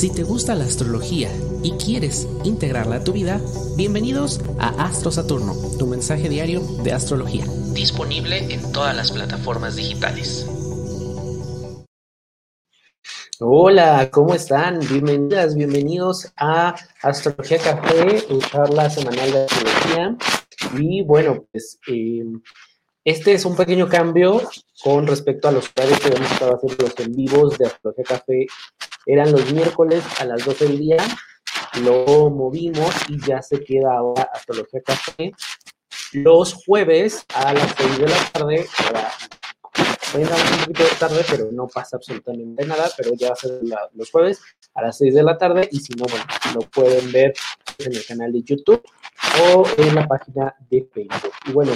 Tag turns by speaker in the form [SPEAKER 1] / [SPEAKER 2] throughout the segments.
[SPEAKER 1] Si te gusta la astrología y quieres integrarla a tu vida, bienvenidos a Astro Saturno, tu mensaje diario de astrología, disponible en todas las plataformas digitales.
[SPEAKER 2] Hola, ¿cómo están? Bienvenidas, bienvenidos a Astrología Café, tu charla semanal de astrología. Y bueno, pues eh, este es un pequeño cambio con respecto a los horarios que hemos estado haciendo los en vivos de Astrología Café eran los miércoles a las 12 del día, lo movimos y ya se queda ahora Astrología Café los jueves a las 6 de la tarde. Ahora, un poquito de tarde, pero no pasa absolutamente nada, pero ya va a ser los jueves a las 6 de la tarde y si no, bueno, lo pueden ver en el canal de YouTube o en la página de Facebook. Y bueno,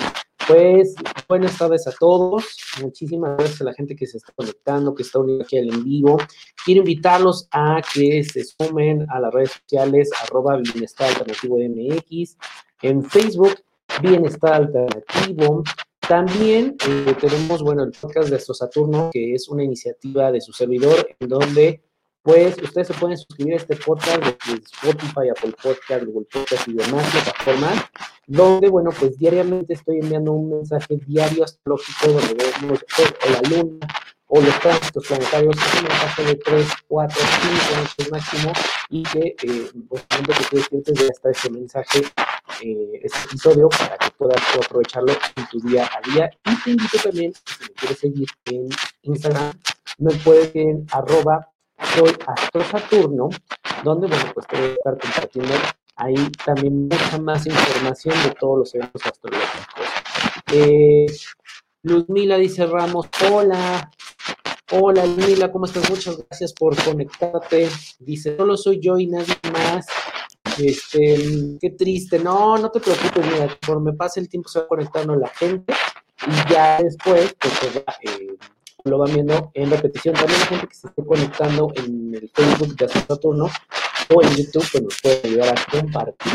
[SPEAKER 2] pues buenas tardes a todos. Muchísimas gracias a la gente que se está conectando, que está uniendo aquí al en vivo. Quiero invitarlos a que se sumen a las redes sociales arroba bienestar alternativo MX, en Facebook Bienestar Alternativo. También eh, tenemos, bueno, el podcast de Astro Saturno, que es una iniciativa de su servidor, en donde pues ustedes se pueden suscribir a este podcast de Spotify, Apple Podcast, Google Podcast y demás plataformas, donde, bueno, pues diariamente estoy enviando un mensaje diario astrológico donde vemos o la luna o los tránsitos planetarios, un mensaje de 3, 4, 5 noches máximo y que, eh, pues, que tú despiertes ya está este mensaje, eh, este episodio para que puedas aprovecharlo en tu día a día. Y te invito también, si me quieres seguir en Instagram, me puedes en arroba soy Astro Saturno, donde, bueno, pues te voy a estar compartiendo ahí también mucha más información de todos los eventos astrológicos. Eh, Luzmila dice Ramos, hola, hola Luzmila, ¿cómo estás? Muchas gracias por conectarte. Dice, solo soy yo y nadie más. Este, qué triste. No, no te preocupes, mira, me pase el tiempo se va conectando la gente y ya después, pues, va, eh, lo van viendo en repetición. También la gente que se esté conectando en el Facebook de Saturno o en YouTube, pues nos puede ayudar a compartir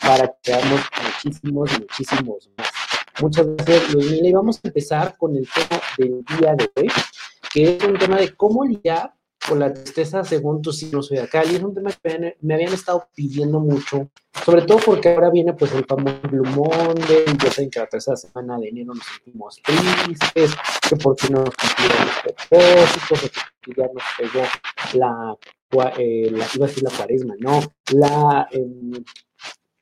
[SPEAKER 2] para que veamos muchísimos, muchísimos más. Muchas gracias, Luis Y vamos a empezar con el tema del día de hoy, que es un tema de cómo lidiar con la tristeza según tu signo zodiacal. Y es un tema que me habían estado pidiendo mucho, sobre todo porque ahora viene pues el famoso Monday, y ya saben que la tercera semana de enero nos sentimos tristes, que porque no nos cumplieron los propósitos, que ya nos pegó la, eh, la, iba a decir la cuaresma, no, la eh,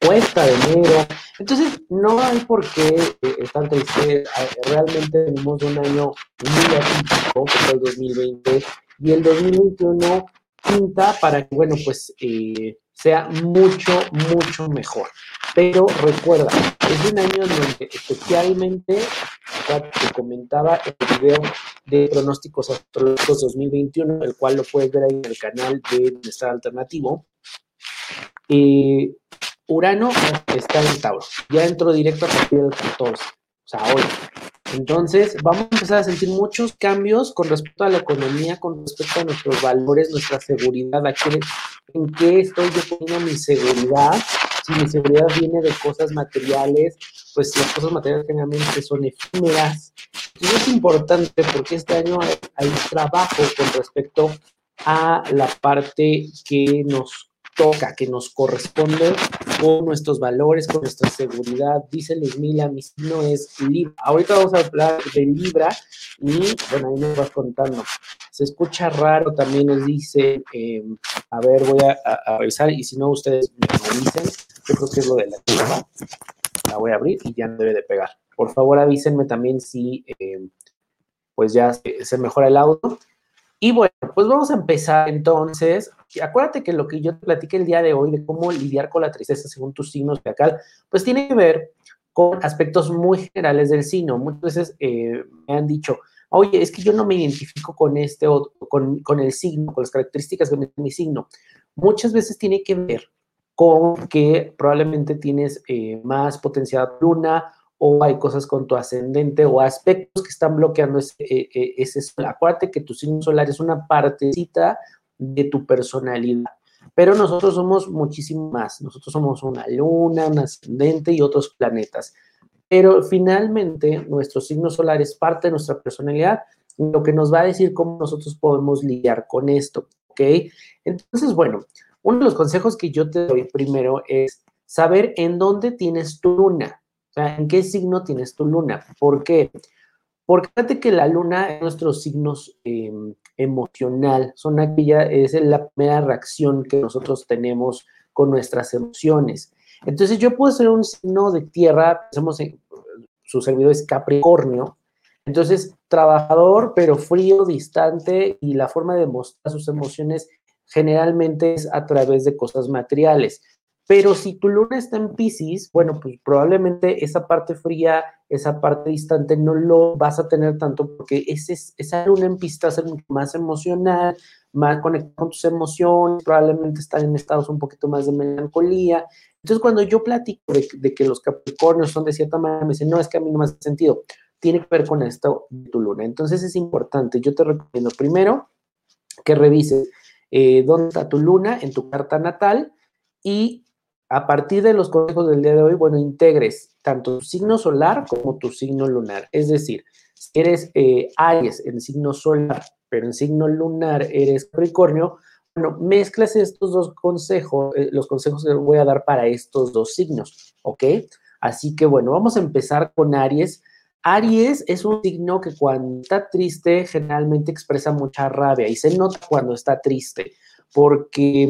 [SPEAKER 2] cuesta de enero. Entonces, no hay por qué eh, estar triste. Realmente tenemos un año muy atípico, que fue el 2020, y el 2021 pinta para que, bueno, pues eh, sea mucho, mucho mejor. Pero recuerda, es un año donde especialmente, te comentaba el video de pronósticos astrológicos 2021, el cual lo puedes ver ahí en el canal de Bienestar Alternativo. Eh, Urano está en Tauro, ya entró directo a partir del 14, o sea, hoy. Entonces, vamos a empezar a sentir muchos cambios con respecto a la economía, con respecto a nuestros valores, nuestra seguridad, en qué estoy yo poniendo mi seguridad. Si mi seguridad viene de cosas materiales, pues las cosas materiales generalmente son efímeras. Y es importante porque este año hay, hay trabajo con respecto a la parte que nos toca, que nos corresponde con nuestros valores, con nuestra seguridad. Dice Luzmila, mi signo es Libra. Ahorita vamos a hablar de Libra y, bueno, ahí nos vas contando. Se escucha raro, también nos dice, em, a ver, voy a, revisar y si no, ustedes me dicen. Yo creo que es lo de la Libra. La voy a abrir y ya no debe de pegar. Por favor, avísenme también si, em, pues ya se mejora el audio. Y bueno, pues vamos a empezar entonces. Acuérdate que lo que yo te platiqué el día de hoy de cómo lidiar con la tristeza según tus signos acá, pues tiene que ver con aspectos muy generales del signo. Muchas veces eh, me han dicho, oye, es que yo no me identifico con este o con, con el signo, con las características de mi signo. Muchas veces tiene que ver con que probablemente tienes eh, más potencial luna o hay cosas con tu ascendente o aspectos que están bloqueando ese, eh, eh, ese, sol. Acuérdate que tu signo solar es una partecita de tu personalidad, pero nosotros somos muchísimo más. Nosotros somos una luna, un ascendente y otros planetas. Pero finalmente nuestro signo solar es parte de nuestra personalidad, lo que nos va a decir cómo nosotros podemos lidiar con esto. ¿ok? Entonces, bueno, uno de los consejos que yo te doy primero es saber en dónde tienes tu luna, o sea, en qué signo tienes tu luna. ¿Por qué? Porque fíjate que la luna es nuestro signo em, emocional, son aquella, es la primera reacción que nosotros tenemos con nuestras emociones. Entonces yo puedo ser un signo de tierra, pensamos en, su servidor es Capricornio, entonces trabajador pero frío, distante y la forma de mostrar sus emociones generalmente es a través de cosas materiales. Pero si tu luna está en Pisces, bueno, pues probablemente esa parte fría, esa parte distante no lo vas a tener tanto porque ese, esa luna en Pisces va a ser mucho más emocional, más conectado con tus emociones, probablemente están en estados un poquito más de melancolía. Entonces, cuando yo platico de, que los Capricornios son de cierta manera, me dicen, no, es que a mí no me hace sentido. Tiene que ver con esto de tu luna. Entonces, es importante. Yo te recomiendo primero que revises eh, dónde está tu luna en tu carta natal y a partir de los consejos del día de hoy, bueno, integres tanto tu signo solar como tu signo lunar. Es decir, si eres eh, Aries en signo solar, pero en signo lunar eres Capricornio, bueno, mezclas estos dos consejos, eh, los consejos que voy a dar para estos dos signos, ¿ok? Así que bueno, vamos a empezar con Aries. Aries es un signo que cuando está triste generalmente expresa mucha rabia y se nota cuando está triste, porque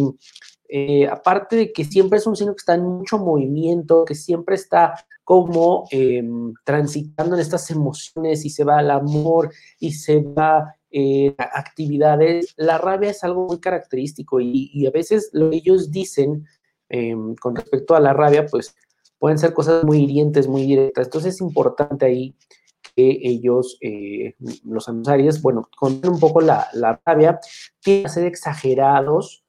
[SPEAKER 2] eh, aparte de que siempre es un signo que está en mucho movimiento, que siempre está como em, transitando en estas emociones y se va al amor y se va eh, actividades, la rabia es algo muy característico y, a veces lo que ellos dicen em, con respecto a la rabia, pues pueden ser cosas muy hirientes, muy directas. Entonces es importante ahí que ellos, eh, los Aries, bueno, conten un poco la, rabia, tienen que ser exagerados,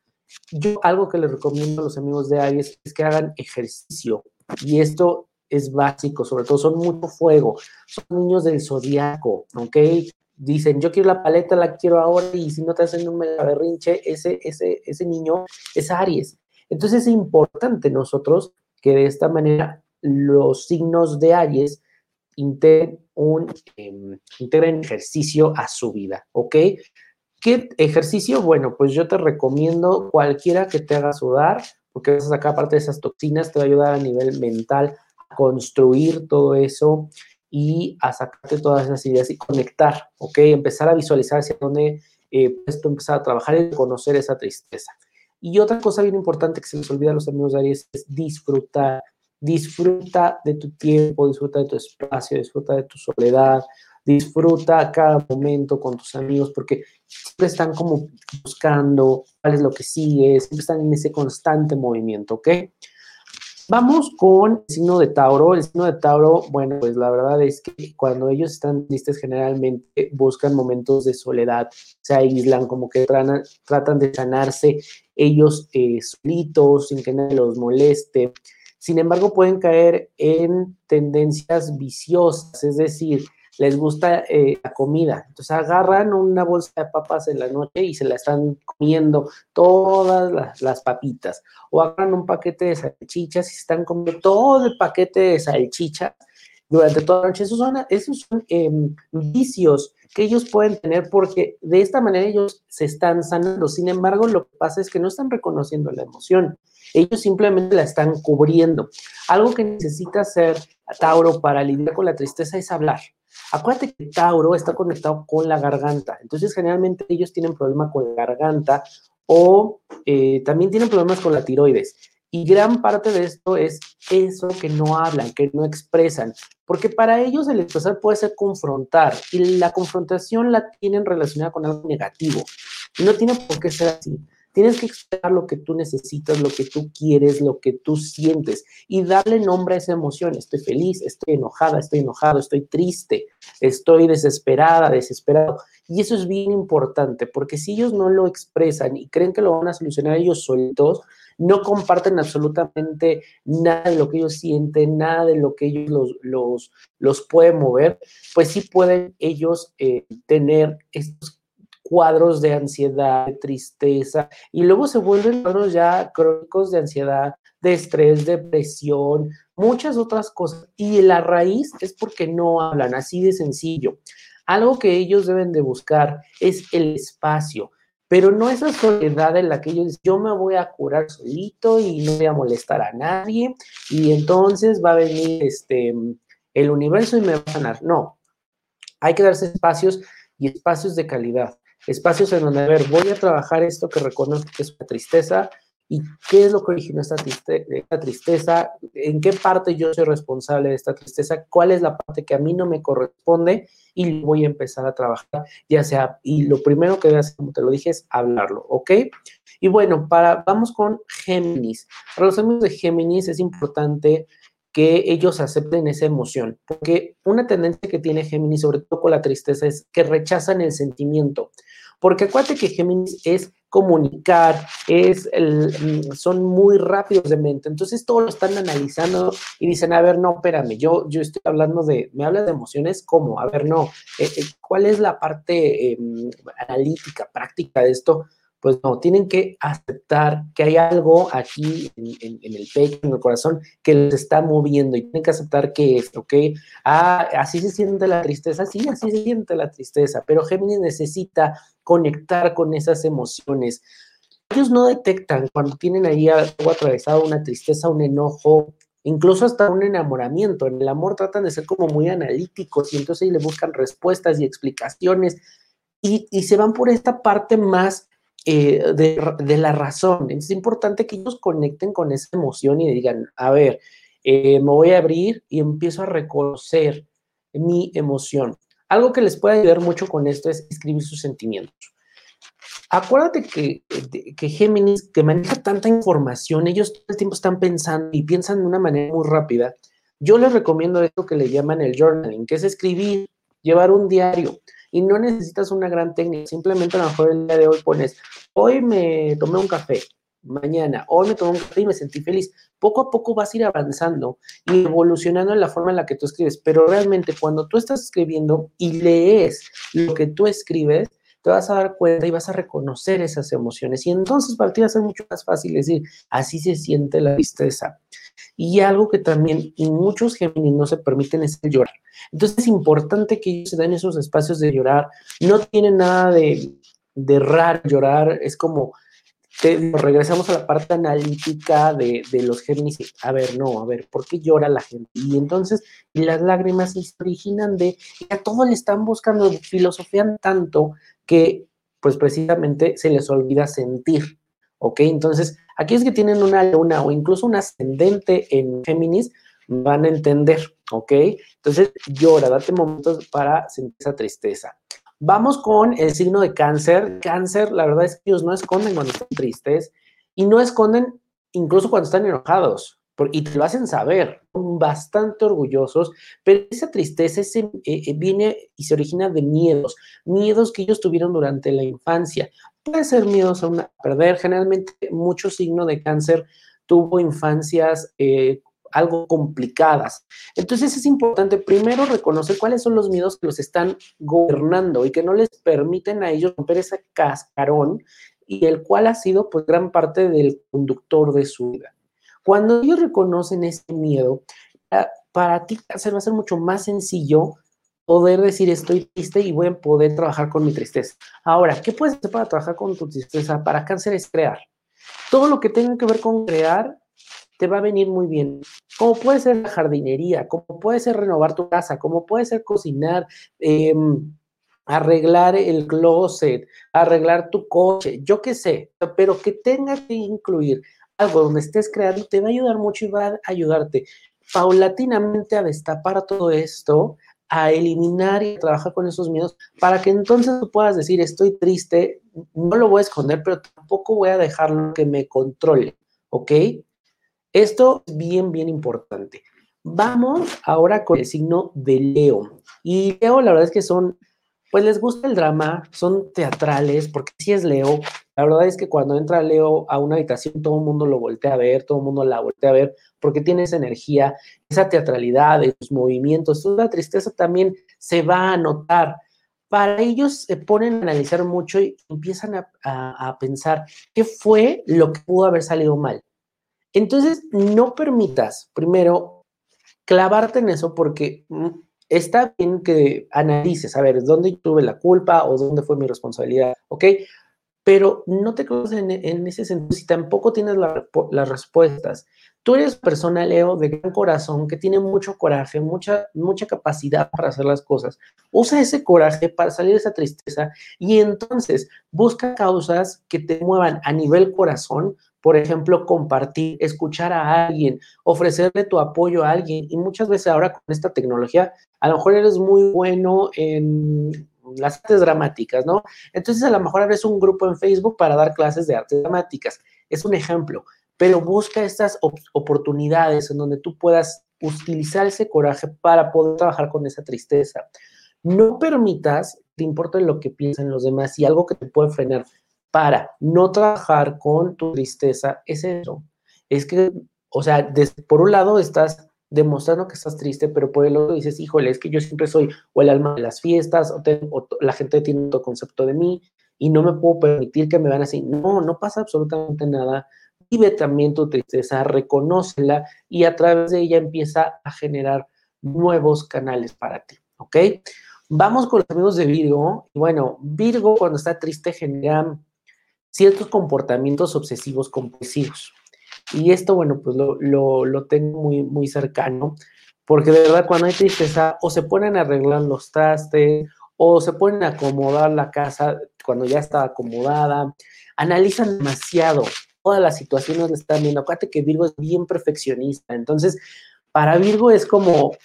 [SPEAKER 2] yo algo que les recomiendo a los amigos de Aries es que hagan ejercicio y esto es básico, sobre todo son mucho fuego, son niños del zodiaco, ¿ok? Dicen, yo quiero la paleta, la quiero ahora y si no te hacen un mega berrinche, ese, ese, ese niño es Aries. Entonces es importante nosotros que de esta manera los signos de Aries integren un em, integren ejercicio a su vida, ¿ok? ¿Qué ejercicio? Bueno, pues yo te recomiendo cualquiera que te haga sudar, porque vas a sacar parte de esas toxinas, te va a ayudar a nivel mental a construir todo eso y a sacarte todas esas ideas y conectar, ¿ok? Empezar a visualizar hacia dónde eh, puedes empezar a trabajar y conocer esa tristeza. Y otra cosa bien importante que se les olvida a los amigos de Aries es disfrutar. Disfruta de tu tiempo, disfruta de tu espacio, disfruta de tu soledad, disfruta cada momento con tus amigos porque siempre están como buscando cuál es lo que sigue, siempre están en ese constante movimiento, ¿ok? Vamos con el signo de Tauro. El signo de Tauro, bueno, pues la verdad es que cuando ellos están tristes generalmente buscan momentos de soledad, se aíslan, como que tratan, de sanarse ellos eh, solitos, sin que nadie los moleste. Sin embargo, pueden caer en tendencias viciosas, es decir, les gusta eh, la comida. Entonces agarran una bolsa de papas en la noche y se la están comiendo todas las, papitas. O agarran un paquete de salchichas y están comiendo todo el paquete de salchichas durante toda la noche. Esos son, esos son em, vicios que ellos pueden tener porque de esta manera ellos se están sanando. Sin embargo, lo que pasa es que no están reconociendo la emoción. Ellos simplemente la están cubriendo. Algo que necesita hacer Tauro para lidiar con la tristeza es hablar. Acuérdate que Tauro está conectado con la garganta, entonces generalmente ellos tienen problema con la garganta o eh, también tienen problemas con la tiroides. Y gran parte de esto es eso que no hablan, que no expresan, porque para ellos el expresar puede ser confrontar y la confrontación la tienen relacionada con algo negativo. Y no tiene por qué ser así. Tienes que expresar lo que tú necesitas, lo que tú quieres, lo que tú sientes y darle nombre a esa emoción. Estoy feliz, estoy enojada, estoy enojado, estoy triste, estoy desesperada, desesperado. Y eso es bien importante porque si ellos no lo expresan y creen que lo van a solucionar ellos solitos, no comparten absolutamente nada de lo que ellos sienten, nada de lo que ellos los, los, los puede mover, pues sí pueden ellos eh, tener estos cuadros de ansiedad, de tristeza, y luego se vuelven cuadros ya crónicos de ansiedad, de estrés, depresión, muchas otras cosas. Y la raíz es porque no hablan, así de sencillo. Algo que ellos deben de buscar es el espacio. pero no esa soledad en la que ellos dicen, yo me voy a curar solito y no voy a molestar a nadie, y entonces va a venir este, el universo y me va a sanar. No, hay que darse espacios y espacios de calidad, espacios en donde, a ver, voy a trabajar esto que reconozco que es una tristeza, y qué es lo que originó esta, esta, tristeza, en qué parte yo soy responsable de esta tristeza, cuál es la parte que a mí no me corresponde y voy a empezar a trabajar, ya sea, y lo primero que voy a hacer, como te lo dije, es hablarlo, ¿ok? Y bueno, para, vamos con Géminis. Para los amigos de Géminis es importante que ellos acepten esa emoción, porque una tendencia que tiene Géminis, sobre todo con la tristeza, es que rechazan el sentimiento. Porque acuérdate que Géminis es comunicar, es el, son muy rápidos de mente. Entonces todo lo están analizando y dicen, a ver, no, espérame, yo, yo estoy hablando de, me hablas de emociones, ¿cómo? A ver, no, eh, eh, ¿cuál es la parte em, analítica, práctica de esto? Pues no, tienen que aceptar que hay algo aquí en, el pecho, en el corazón, que les está moviendo y tienen que aceptar que es, ¿ok? Ah, así se siente la tristeza, sí, así se siente la tristeza, pero Géminis necesita conectar con esas emociones. Ellos no detectan cuando tienen ahí algo atravesado, una tristeza, un enojo, incluso hasta un enamoramiento. En el amor tratan de ser como muy analíticos y entonces le buscan respuestas y explicaciones y, y se van por esta parte más eh, de, la razón. Es importante que ellos conecten con esa emoción y digan, a ver, eh, me voy a abrir y empiezo a reconocer mi emoción. Algo que les puede ayudar mucho con esto es escribir sus sentimientos. Acuérdate que, que Géminis, que maneja tanta información, ellos todo el tiempo están pensando y piensan de una manera muy rápida. Yo les recomiendo esto que le llaman el journaling, que es escribir, llevar un diario y no necesitas una gran técnica, simplemente a lo mejor el día de hoy pones, hoy me tomé un café, mañana, hoy me tomé un café y me sentí feliz. Poco a poco vas a ir avanzando y evolucionando en la forma en la que tú escribes, pero realmente cuando tú estás escribiendo y lees lo que tú escribes, te vas a dar cuenta y vas a reconocer esas emociones. Y entonces para ti va a ser mucho más fácil decir, así se siente la tristeza. Y algo que también muchos Géminis no se permiten es el llorar. Entonces es importante que ellos se den esos espacios de llorar. No tiene nada de, de raro llorar, es como, regresamos a la parte analítica de, de, los Géminis. A ver, no, a ver, ¿por qué llora la gente? Y entonces las lágrimas se originan de, a todos le están buscando, filosofían tanto que pues precisamente se les olvida sentir, ¿ok? Entonces, aquellos que tienen una luna o incluso un ascendente en Géminis van a entender, ¿ok? Entonces, llora, date momentos para sentir esa tristeza. Vamos con el signo de cáncer. Cáncer, la verdad es que ellos no esconden cuando están tristes y no esconden incluso cuando están enojados y te lo hacen saber, bastante orgullosos, pero esa tristeza eh, eh, viene y se origina de miedos, miedos que ellos tuvieron durante la infancia. Puede ser miedos a, perder, generalmente mucho signo de cáncer tuvo infancias eh, algo complicadas. Entonces es importante primero reconocer cuáles son los miedos que los están gobernando y que no les permiten a ellos romper ese cascarón y el cual ha sido pues gran parte del conductor de su vida. Cuando ellos reconocen ese miedo, para ti va a ser mucho más sencillo poder decir estoy triste y voy a poder trabajar con mi tristeza. Ahora, ¿qué puedes hacer para trabajar con tu tristeza? Para cáncer es crear. Todo lo que tenga que ver con crear te va a venir muy bien. Como puede ser la jardinería, como puede ser renovar tu casa, como puede ser cocinar, em, arreglar el closet, arreglar tu coche, yo qué sé, pero que tenga que incluir algo donde estés creando, te va a ayudar mucho y va a ayudarte paulatinamente a destapar todo esto, a eliminar y a trabajar con esos miedos, para que entonces tú puedas decir, estoy triste, no lo voy a esconder, pero tampoco voy a dejarlo que me controle, ¿ok? Esto es bien, bien importante. Vamos ahora con el signo de Leo. Y Leo, la verdad es que son pues les gusta el drama, son teatrales, porque si es Leo. La verdad es que cuando entra Leo a una habitación, todo el mundo lo voltea a ver, todo el mundo la voltea a ver, porque tiene esa energía, esa teatralidad, esos movimientos. Toda la tristeza también se va a notar. Para ellos se ponen a analizar mucho y empiezan a, a pensar qué fue lo que pudo haber salido mal. Entonces, no permitas, primero, clavarte en eso porque mm, está bien que analices, a ver, ¿dónde tuve la culpa o dónde fue mi responsabilidad? ¿Ok? pero no te conoces en, ese sentido si tampoco tienes las respuestas. Tú eres persona, Leo, de gran corazón, que tiene mucho coraje, mucha, mucha capacidad para hacer las cosas. Usa ese coraje para salir de esa tristeza y entonces busca causas que te muevan a nivel corazón, por ejemplo, compartir, escuchar a alguien, ofrecerle tu apoyo a alguien. Y muchas veces ahora con esta tecnología, a lo mejor eres muy bueno en las artes dramáticas, ¿no? Entonces a lo mejor abres un grupo en Facebook para dar clases de artes dramáticas. Es un ejemplo, pero busca estas oportunidades en donde tú puedas utilizar ese coraje para poder trabajar con esa tristeza. No permitas, te importa lo que piensen los demás y algo que te puede frenar para no trabajar con tu tristeza es eso. Es que, o sea, por un lado estás demostrando que estás triste, pero por el otro dices, híjole, es que yo siempre soy o el alma de las fiestas, o, la gente tiene otro concepto de mí y no me puedo permitir que me van así. No, no pasa absolutamente nada. Vive también tu tristeza, reconócela y a través de ella empieza a generar nuevos canales para ti, ¿ok? Vamos con los amigos de Virgo. Bueno, Virgo cuando está triste genera ciertos comportamientos obsesivos compulsivos. Y esto, bueno, pues lo, tengo muy, muy cercano, porque de verdad cuando hay tristeza o se ponen a arreglar los trastes o se ponen a acomodar la casa cuando ya está acomodada, analizan demasiado todas las situaciones que están viendo. Acuérdate que Virgo es bien perfeccionista, entonces para Virgo es como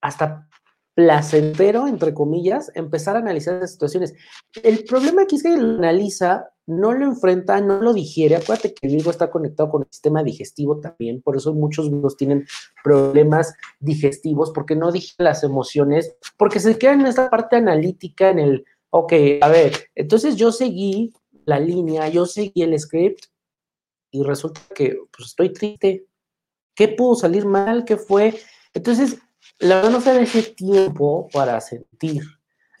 [SPEAKER 2] hasta placentero, entre comillas, empezar a analizar las situaciones. El problema aquí es que lo analiza, no lo enfrenta, no lo digiere. Acuérdate que Virgo está conectado con el sistema digestivo también, por eso muchos Virgos tienen problemas digestivos, porque no digieren las emociones, porque se quedan en esta parte analítica, en el, ok, a ver, entonces yo seguí la línea, yo seguí el script y resulta que pues, estoy triste. ¿Qué pudo salir mal? ¿Qué fue? Entonces, la verdad no se ese tiempo para sentir.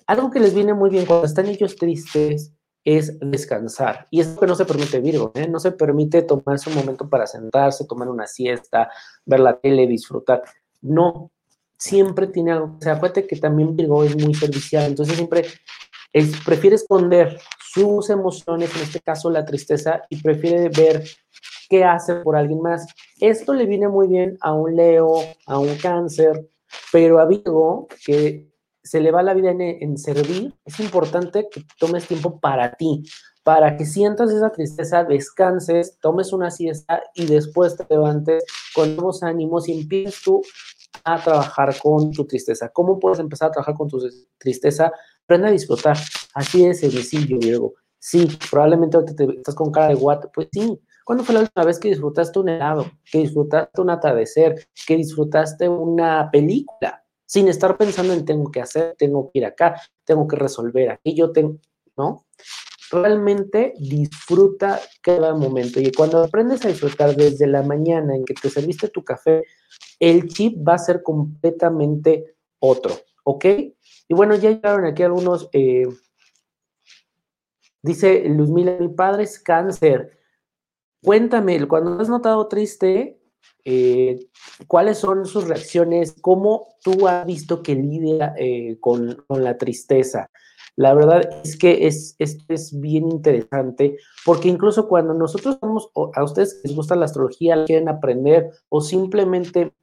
[SPEAKER 2] Algo que les viene muy bien cuando están ellos tristes es descansar. Y es que no se permite Virgo, ¿eh? no se permite tomarse un momento para sentarse, tomar una siesta, ver la tele, disfrutar. No, siempre tiene algo. O sea, acuérdate que también Virgo es muy servicial, entonces siempre prefiere esconder sus emociones, en este caso la tristeza, y prefiere ver qué hace por alguien más. Esto le viene muy bien a un Leo, a un cáncer, pero a Virgo, que se le va la vida en, servir, es importante que tomes tiempo para ti, para que sientas esa tristeza, descanses, tomes una siesta y después te levantes con nuevos ánimos y empieces tú a trabajar con tu tristeza. ¿Cómo puedes empezar a trabajar con tu tristeza? Aprende a disfrutar. Así es sencillo, Virgo. Sí, probablemente ahorita te, estás con cara de guato. Pues sí, ¿Cuándo fue la última vez que disfrutaste un helado, que disfrutaste un atardecer, que disfrutaste una película, sin estar pensando en tengo que hacer, tengo que ir acá, tengo que resolver aquí, yo tengo, ¿no? Realmente disfruta cada momento y cuando aprendes a disfrutar desde la mañana en que te serviste tu café, el chip va a ser completamente otro, ¿ok? Y bueno, ya llegaron aquí algunos, eh, dice Luzmila, mi padre es cáncer, Cuéntame, cuando has notado triste, eh, ¿cuáles son sus reacciones? ¿Cómo tú has visto que lidia eh, con, la tristeza? La verdad es que es, es bien interesante porque incluso cuando nosotros vamos, a ustedes les gusta la astrología, quieren aprender o simplemente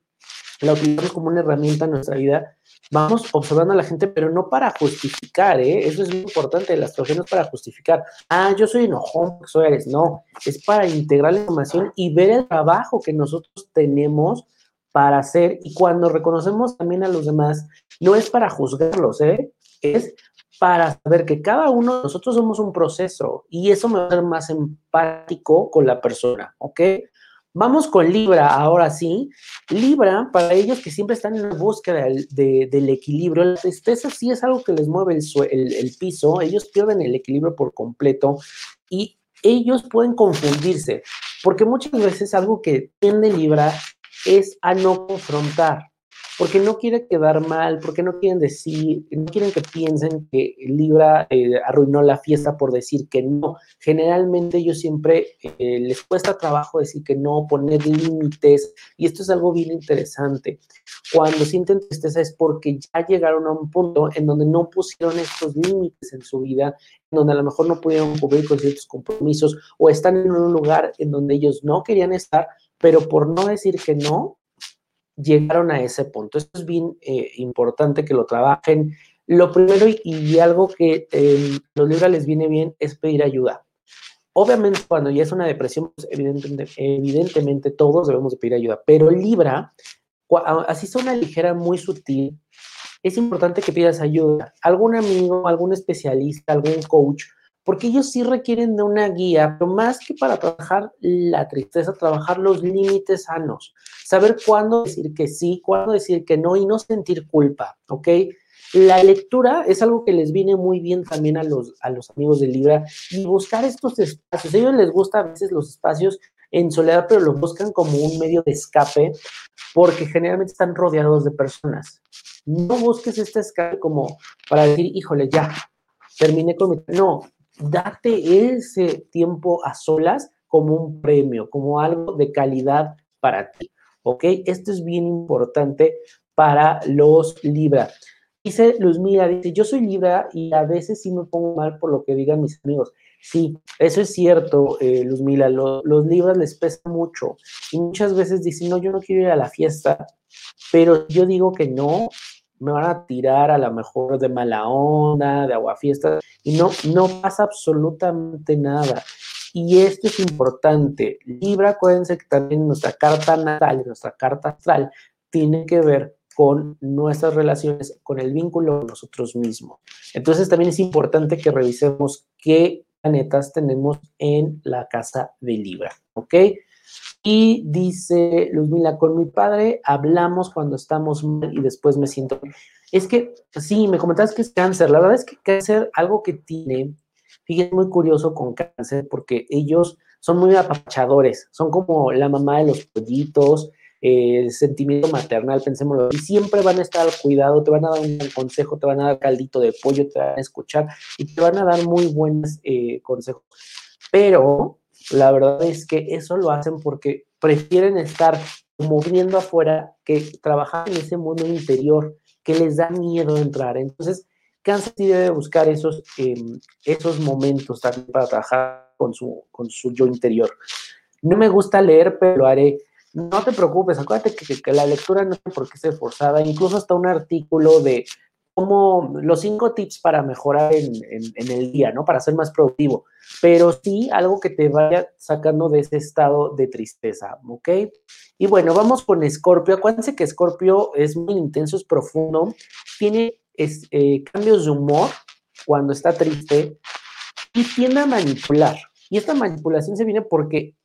[SPEAKER 2] la utilizamos como una herramienta en nuestra vida, vamos observando a la gente, pero no para justificar, ¿eh? Eso es muy importante, la astrología no es para justificar. Ah, yo soy enojón, soy Ares. No, es para integrar la información y ver el trabajo que nosotros tenemos para hacer. Y cuando reconocemos también a los demás, no es para juzgarlos, ¿eh? Es para saber que cada uno de nosotros somos un proceso y eso me va a hacer más empático con la persona, ¿ok? Vamos con Libra, ahora sí. Libra, para ellos que siempre están en la búsqueda del, equilibrio, la tristeza sí es algo que les mueve el, el, piso, ellos pierden el equilibrio por completo y ellos pueden confundirse, porque muchas veces algo que tiende Libra es a no confrontar. Porque no quiere quedar mal, porque no quieren decir, no quieren que piensen que Libra eh, arruinó la fiesta por decir que no. Generalmente ellos siempre eh, les cuesta trabajo decir que no, poner límites, y esto es algo bien interesante. Cuando sienten tristeza es porque ya llegaron a un punto en donde no pusieron estos límites en su vida, en donde a lo mejor no pudieron cumplir con ciertos compromisos o están en un lugar en donde ellos no querían estar, pero por no decir que no, llegaron a ese punto. Esto es bien eh, importante que lo trabajen. Lo primero y, algo que eh, los Libra les viene bien es pedir ayuda. Obviamente cuando ya es una depresión, pues, evidentemente, evidentemente todos debemos de pedir ayuda, pero Libra, así es una ligera muy sutil, es importante que pidas ayuda. Algún amigo, algún especialista, algún coach, porque ellos sí requieren de una guía, pero más que para trabajar la tristeza, trabajar los límites sanos, saber cuándo decir que sí, cuándo decir que no y no sentir culpa, ¿ok? La lectura es algo que les viene muy bien también a los, a los amigos de Libra y buscar estos espacios. A ellos les gusta a veces los espacios en soledad, pero los buscan como un medio de escape porque generalmente están rodeados de personas. No busques este escape como para decir, híjole, ya, terminé con mi... No, date ese tiempo a solas como un premio, como algo de calidad para ti. ¿Ok? Esto es bien importante para los Libra. Dice Luz Mira, dice, yo soy Libra y a veces sí me pongo mal por lo que digan mis amigos. Sí, eso es cierto, eh, Luz Mila, los Libras les pesa mucho y muchas veces dicen, no, yo no quiero ir a la fiesta, pero yo digo que no, me van a tirar a lo mejor de mala onda, de aguafiestas, y no, no pasa absolutamente nada. Y esto es importante. Libra, acuérdense que también nuestra carta natal, nuestra carta astral, tiene que ver con nuestras relaciones, con el vínculo con nosotros mismos. Entonces también es importante que revisemos qué planetas tenemos en la casa de Libra, ¿ok? Y dice Luzmila, con mi padre hablamos cuando estamos mal y después me siento. Es que sí, me comentabas que es cáncer. La verdad es que cáncer, algo que tiene, fíjate, muy curioso con cáncer, porque ellos son muy apachadores, son como la mamá de los pollitos, el sentimiento maternal, pensémoslo, y siempre van a estar al cuidado, te van a dar un consejo, te van a dar caldito de pollo, te van a escuchar y te van a dar muy buenos eh, consejos. Pero la verdad es que eso lo hacen porque prefieren estar moviendo afuera que trabajar en ese mundo interior que les da miedo entrar. Entonces, Kansas sí debe buscar esos, em, esos momentos también para trabajar con su, con su yo interior. No me gusta leer, pero lo haré. No te preocupes, acuérdate que, que la lectura no es por qué ser forzada. Incluso hasta un artículo de como los cinco tips para mejorar en, el día, ¿no? Para ser más productivo, pero sí algo que te vaya sacando de ese estado de tristeza, ¿ok? Y bueno, vamos con Escorpio. Acuérdense que Escorpio es muy intenso, es profundo, tiene eh, cambios de humor cuando está triste y tiende a manipular. Y esta manipulación se viene porque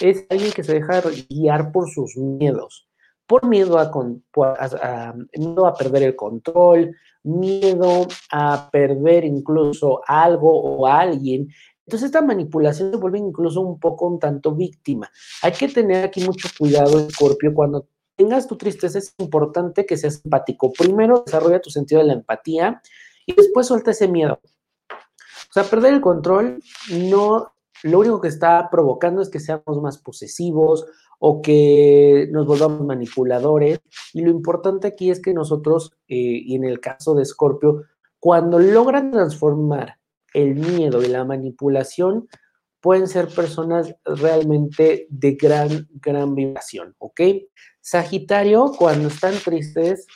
[SPEAKER 2] es alguien que se deja guiar por sus miedos por miedo a, miedo a perder el control, miedo a perder incluso algo o alguien. Entonces esta manipulación se vuelve incluso un poco un tanto víctima. Hay que tener aquí mucho cuidado, Scorpio, cuando tengas tu tristeza es importante que seas empático. Primero desarrolla tu sentido de la empatía y después suelta ese miedo. O sea, perder el control no, lo único que está provocando es que seamos más posesivos o que nos volvamos manipuladores. Y lo importante aquí es que nosotros, eh, y en el caso de Scorpio, cuando logran transformar el miedo y la manipulación, pueden ser personas realmente de gran, gran vibración, ¿ok? Sagitario, cuando están tristes,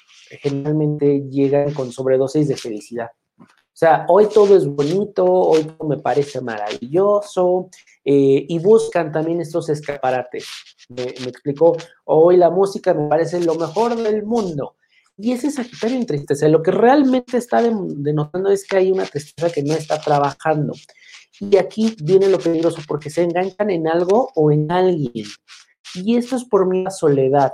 [SPEAKER 2] generalmente llegan con sobredosis de felicidad. O sea, hoy todo es bonito, hoy todo me parece maravilloso eh, y buscan también estos escaparates. Me, explicó, hoy la música me parece lo mejor del mundo. Y ese Sagitario en tristeza, lo que realmente está denotando es que hay una tristeza que no está trabajando. Y aquí viene lo peligroso, porque se enganchan en algo o en alguien. Y esto es por mi soledad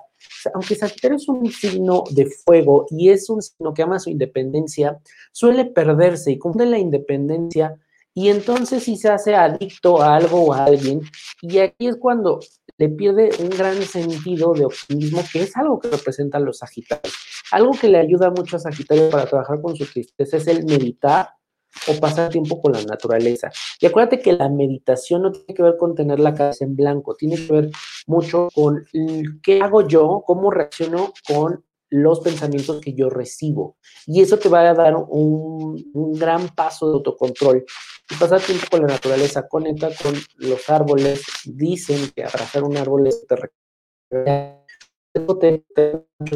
[SPEAKER 2] aunque Sagitario es un signo de fuego y es un signo que ama su independencia, suele perderse y cumple la independencia y entonces sí se hace adicto a algo o a alguien. Y aquí es cuando le pierde un gran sentido de optimismo, que es algo que representan los Sagitarios. Algo que le ayuda mucho a Sagitario para trabajar con su tristeza es el meditar o pasar tiempo con la naturaleza. Y acuérdate que la meditación no tiene que ver con tener la cabeza en blanco, tiene que ver mucho con qué hago yo, cómo reacciono con los pensamientos que yo recibo. Y eso te va a dar un, gran paso de autocontrol. Y pasar tiempo con la naturaleza, conecta con los árboles. Dicen que abrazar un árbol es te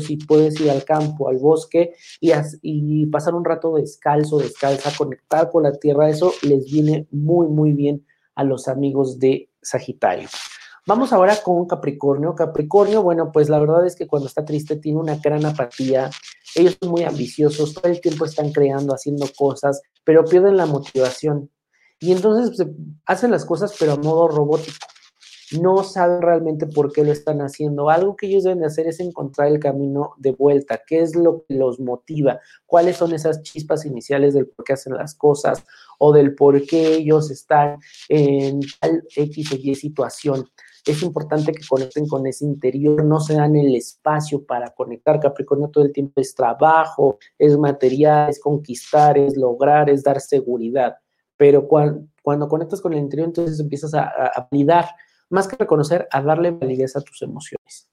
[SPEAKER 2] si puedes ir al campo, al bosque y, pasar un rato descalzo, descalza, conectar con la tierra, eso les viene muy, muy bien a los amigos de Sagitario. Vamos ahora con Capricornio. Capricornio, bueno, pues la verdad es que cuando está triste tiene una gran apatía. Ellos son muy ambiciosos, todo el tiempo están creando, haciendo cosas, pero pierden la motivación. Y entonces pues, hacen las cosas, pero a modo robótico. No saben realmente por qué lo están haciendo. Algo que ellos deben de hacer es encontrar el camino de vuelta. ¿Qué es lo que los motiva? ¿Cuáles son esas chispas iniciales del por qué hacen las cosas o del por qué ellos están en tal X o Y situación? es importante que conecten con ese interior, no se dan el espacio para conectar. Capricornio todo el tiempo es trabajo, es material, es conquistar, es lograr, es dar seguridad. Pero cuando, cuando conectas con el interior, entonces empiezas a, a validar, más que reconocer, a darle validez a tus emociones.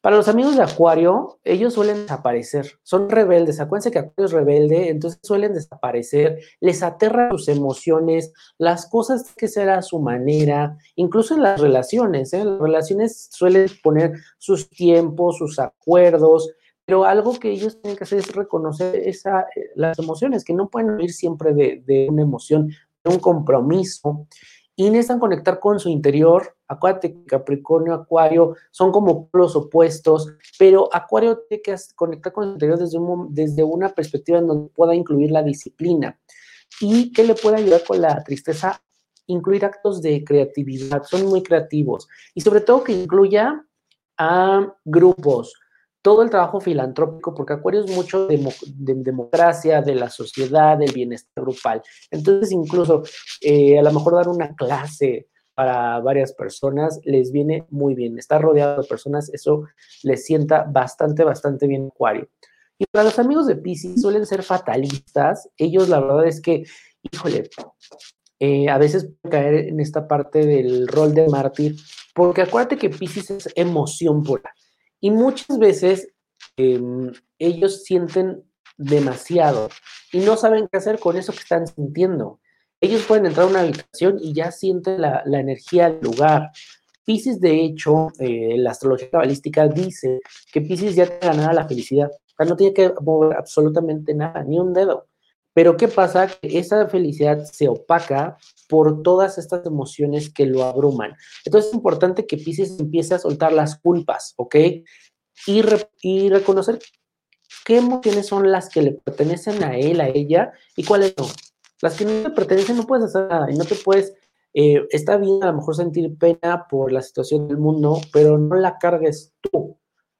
[SPEAKER 2] Para los amigos de Acuario, ellos suelen desaparecer, son rebeldes. Acuérdense que Acuario es rebelde, entonces suelen desaparecer, les aterran sus emociones, las cosas que será a su manera, incluso en las relaciones. ¿eh? Las relaciones suelen poner sus tiempos, sus acuerdos, pero algo que ellos tienen que hacer es reconocer esa, eh, las emociones, que no pueden ir siempre de, de una emoción, de un compromiso y necesitan conectar con su interior. Acuérdate que Capricornio, Acuario son como los opuestos, pero Acuario tiene que conectar con su interior desde, desde una perspectiva en donde pueda incluir la disciplina. ¿Y qué le puede ayudar con la tristeza? Incluir actos de creatividad, son muy creativos. Y sobre todo que incluya a grupos, todo el trabajo filantrópico, porque Acuario es mucho de, democracia, de la sociedad, del bienestar grupal. Entonces, incluso eh, a lo mejor dar una clase para varias personas les viene muy bien. Estar rodeado de personas, eso les sienta bastante, bastante bien Acuario. Y para los amigos de Pisces suelen ser fatalistas. Ellos, la verdad es que, híjole, eh, a veces caer en esta parte del rol de mártir, porque acuérdate que Pisces es emoción pura. Y muchas veces em, ellos sienten demasiado y no saben qué hacer con eso que están sintiendo. Ellos pueden entrar a una habitación y ya sienten la, energía del lugar. Pisces, de hecho, eh, la astrología cabalística dice que Pisces ya te ganará la felicidad. O sea, no tiene que mover absolutamente nada, ni un dedo. Pero ¿qué pasa? Que esa felicidad se opaca por todas estas emociones que lo abruman. Entonces es importante que Pisces empiece a soltar las culpas, ¿ok? Y, reconocer qué emociones son las que le pertenecen a él, a ella, y cuáles no. Las que no te pertenecen no puedes hacer nada y no te puedes, eh, está bien a lo mejor sentir pena por la situación del mundo, pero no la cargues tú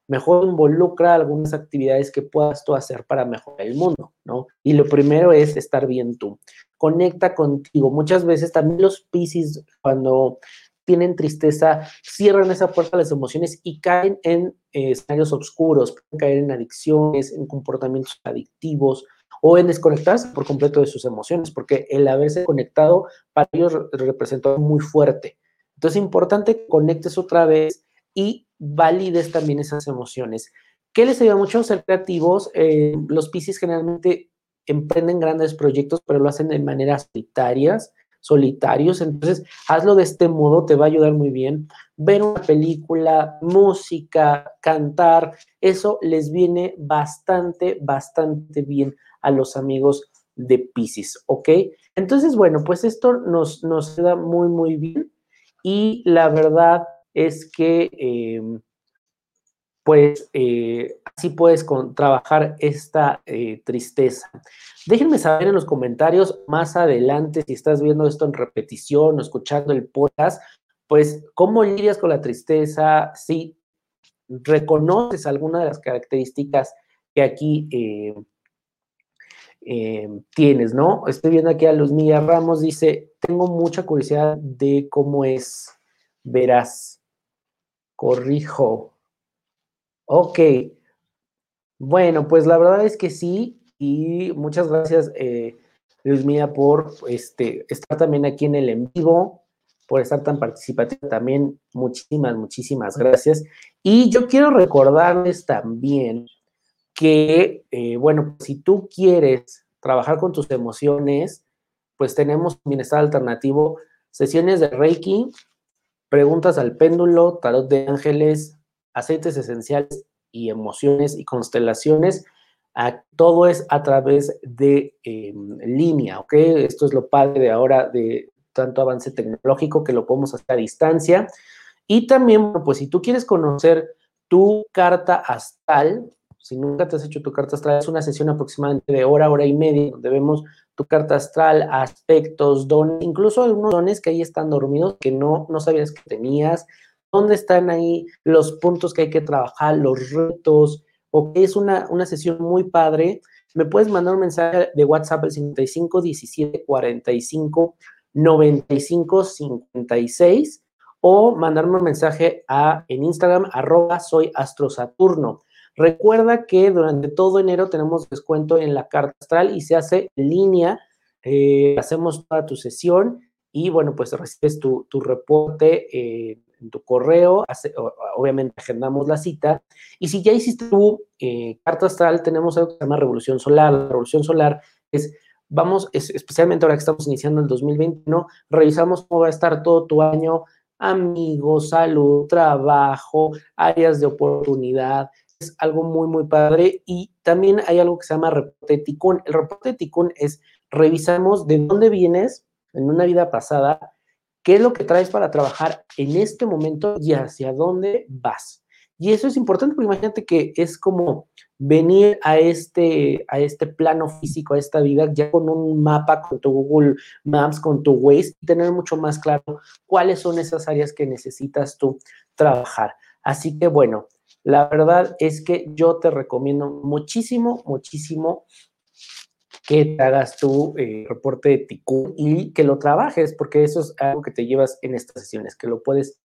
[SPEAKER 2] mejor involucra algunas actividades que puedas tú hacer para mejorar el mundo, ¿no? Y lo primero es estar bien tú. Conecta contigo. Muchas veces también los Pisces, cuando tienen tristeza, cierran esa puerta a las emociones y caen en eh, escenarios oscuros, pueden caer en adicciones, en comportamientos adictivos o en desconectarse por completo de sus emociones, porque el haberse conectado para ellos representó muy fuerte. Entonces es importante que conectes otra vez y valides también esas emociones. ¿Qué les ayuda mucho? Ser creativos. Eh, los Pisces generalmente emprenden grandes proyectos, pero lo hacen de manera solitarias, solitarios. Entonces, hazlo de este modo, te va a ayudar muy bien. Ver una película, música, cantar, eso les viene bastante, bastante bien a los amigos de Pisces, ¿ok? Entonces, bueno, pues esto nos, nos da muy, muy bien. Y la verdad, es que em, pues eh, así puedes trabajar esta eh, tristeza. Déjenme saber en los comentarios más adelante si estás viendo esto en repetición o escuchando el podcast, pues cómo lidias con la tristeza, si reconoces alguna de las características que aquí eh, tienes, ¿no? Estoy viendo aquí a Luz Milla Ramos, dice, tengo mucha curiosidad de cómo es, verás. corrijo. Ok. Bueno, pues la verdad es que sí. Y muchas gracias, eh, Luis Mía, por este, estar también aquí en el en vivo, por estar tan participativa también. Muchísimas, muchísimas gracias. Y yo quiero recordarles también que, eh, bueno, si tú quieres trabajar con tus emociones, pues tenemos bienestar alternativo, sesiones de Reiki, preguntas al péndulo, tarot de ángeles, aceites esenciales y emociones y constelaciones. todo es a través de em, línea, ¿ok? Esto es lo padre de ahora de tanto avance tecnológico que lo podemos hacer a distancia. Y también, pues si tú quieres conocer tu carta astral, si nunca te has hecho tu carta astral, es una sesión aproximadamente de hora, hora y media, donde vemos tu carta astral, aspectos, dones, incluso algunos dones que ahí están dormidos que no, no sabías que tenías, dónde están ahí los puntos que hay que trabajar, los retos, o es una, una sesión muy padre. Me puedes mandar un mensaje de WhatsApp al 55 17 45 95 56 o mandarme un mensaje en Instagram, arroba soy astrosaturno. Recuerda que durante todo enero tenemos descuento en la carta astral y se hace línea. Eh, hacemos toda tu sesión y bueno, pues recibes tu, reporte eh, en tu correo. obviamente agendamos la cita. Y si ya hiciste tu eh, carta astral, tenemos algo que se llama Revolución Solar. La Revolución Solar es vamos, especialmente ahora que estamos iniciando el 2021, revisamos cómo va a estar todo tu año, amigos, salud, trabajo, áreas de oportunidad. Es algo muy, muy padre. Y también hay algo que se llama reporte Ticún. El reporte Ticún es revisamos de dónde vienes en una vida pasada, qué es lo que traes para trabajar en este momento y hacia dónde vas. Y eso es importante porque imagínate que es como venir a este, a este plano físico, a esta vida, ya con un mapa, con tu Google Maps, con tu Waze, y tener mucho más claro cuáles son esas áreas que necesitas tú trabajar. Así que bueno, la verdad es que yo te recomiendo muchísimo, muchísimo que te hagas tu eh, reporte de TICU y que lo trabajes, porque eso es algo que te llevas en estas sesiones, que lo puedes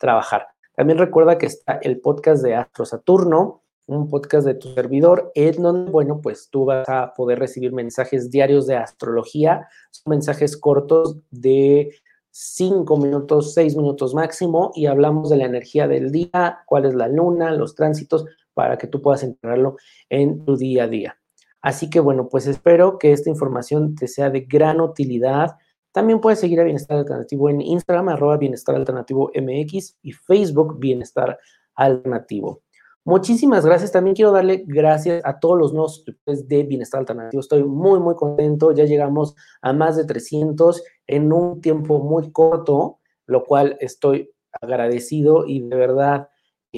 [SPEAKER 2] trabajar. También recuerda que está el podcast de Astro Saturno, un podcast de tu servidor, en donde, bueno, pues tú vas a poder recibir mensajes diarios de astrología, son mensajes cortos de cinco minutos, seis minutos máximo, y hablamos de la energía del día, cuál es la luna, los tránsitos, para que tú puedas integrarlo en tu día a día. Así que bueno, pues espero que esta información te sea de gran utilidad. También puedes seguir a Bienestar Alternativo en Instagram, arroba Bienestar Alternativo MX y Facebook Bienestar Alternativo. Muchísimas gracias. También quiero darle gracias a todos los nuevos suscriptores de Bienestar Alternativo. Estoy muy, muy contento. Ya llegamos a más de 300 en un tiempo muy corto, lo cual estoy agradecido y de verdad,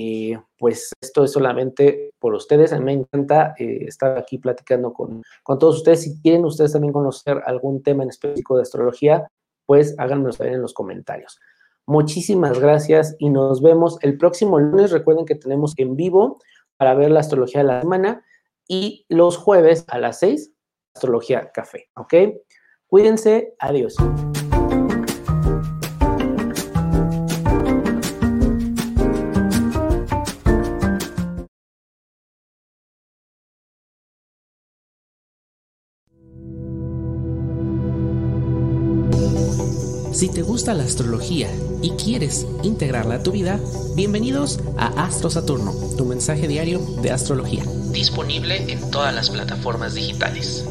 [SPEAKER 2] eh, pues esto es solamente por ustedes. A mí me encanta eh, estar aquí platicando con, con todos ustedes. Si quieren ustedes también conocer algún tema en específico de astrología, pues háganmelo saber en los comentarios. Muchísimas gracias y nos vemos el próximo lunes. Recuerden que tenemos en vivo para ver la astrología de la semana y los jueves a las 6, astrología café, ¿ok? Cuídense, adiós.
[SPEAKER 1] Si te gusta la astrología y quieres integrarla a tu vida, bienvenidos a Astro Saturno, tu mensaje diario de astrología. Disponible en todas las plataformas digitales.